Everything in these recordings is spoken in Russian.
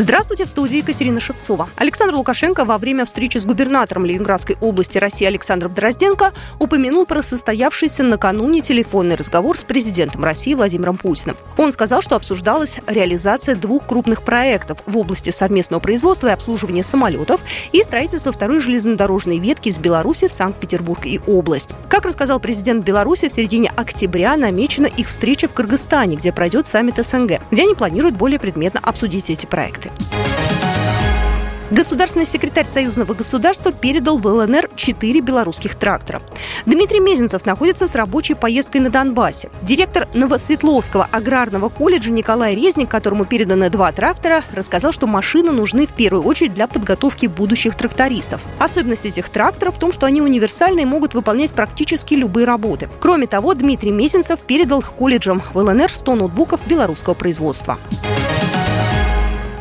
Здравствуйте, в студии Екатерина Шевцова. Александр Лукашенко во время встречи с губернатором Ленинградской области России Александром Дрозденко упомянул про состоявшийся накануне телефонный разговор с президентом России Владимиром Путиным. Он сказал, что обсуждалась реализация двух крупных проектов в области совместного производства и обслуживания самолетов и строительства второй железнодорожной ветки из Беларуси в Санкт-Петербург и область. Как рассказал президент Беларуси, в середине октября намечена их встреча в Кыргызстане, где пройдет саммит СНГ, где они планируют более предметно обсудить эти проекты. Государственный секретарь Союзного государства передал в ЛНР четыре белорусских трактора. Дмитрий Мезенцев находится с рабочей поездкой на Донбассе. Директор Новосветловского аграрного колледжа Николай Резник, которому переданы два трактора, рассказал, что машины нужны в первую очередь для подготовки будущих трактористов. Особенность этих тракторов в том, что они универсальны и могут выполнять практически любые работы. Кроме того, Дмитрий Мезенцев передал колледжам в ЛНР 100 ноутбуков белорусского производства.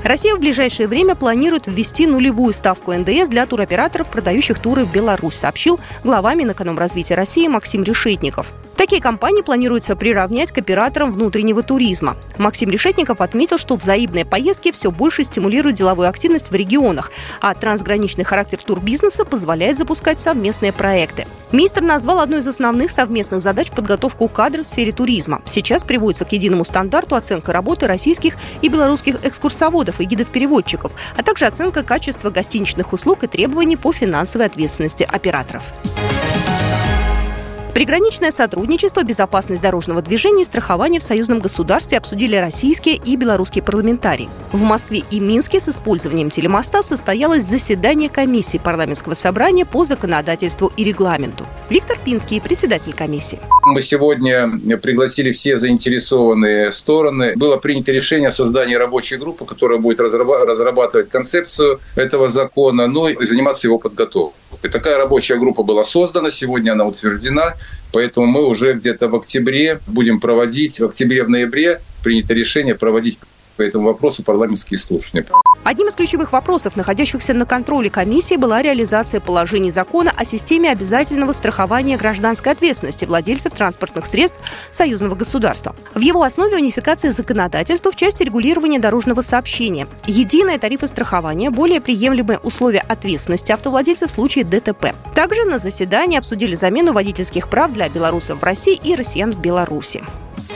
Россия в ближайшее время планирует ввести нулевую ставку НДС для туроператоров, продающих туры в Беларусь, сообщил глава Минэкономразвития России Максим Решетников. Такие компании планируется приравнять к операторам внутреннего туризма. Максим Решетников отметил, что взаимные поездки все больше стимулируют деловую активность в регионах, а трансграничный характер турбизнеса позволяет запускать совместные проекты. Министр назвал одной из основных совместных задач подготовку кадров в сфере туризма. Сейчас приводится к единому стандарту оценка работы российских и белорусских экскурсоводов и гидов-переводчиков, а также оценка качества гостиничных услуг и требований по финансовой ответственности операторов. Приграничное сотрудничество, безопасность дорожного движения и страхование в союзном государстве обсудили российские и белорусские парламентарии. В Москве и Минске с использованием телемоста состоялось заседание комиссии парламентского собрания по законодательству и регламенту. Виктор Пинский, председатель комиссии. Мы сегодня пригласили все заинтересованные стороны. Было принято решение о создании рабочей группы, которая будет разрабатывать концепцию этого закона, ну и заниматься его подготовкой. Такая рабочая группа была создана, сегодня она утверждена, поэтому мы уже где-то в октябре будем проводить, в октябре, в ноябре принято решение проводить по этому вопросу парламентские слушания. Одним из ключевых вопросов, находящихся на контроле комиссии, была реализация положений закона о системе обязательного страхования гражданской ответственности владельцев транспортных средств союзного государства. В его основе унификация законодательства в части регулирования дорожного сообщения, единые тарифы страхования, более приемлемые условия ответственности автовладельцев в случае ДТП. Также на заседании обсудили замену водительских прав для белорусов в России и россиян в Беларуси.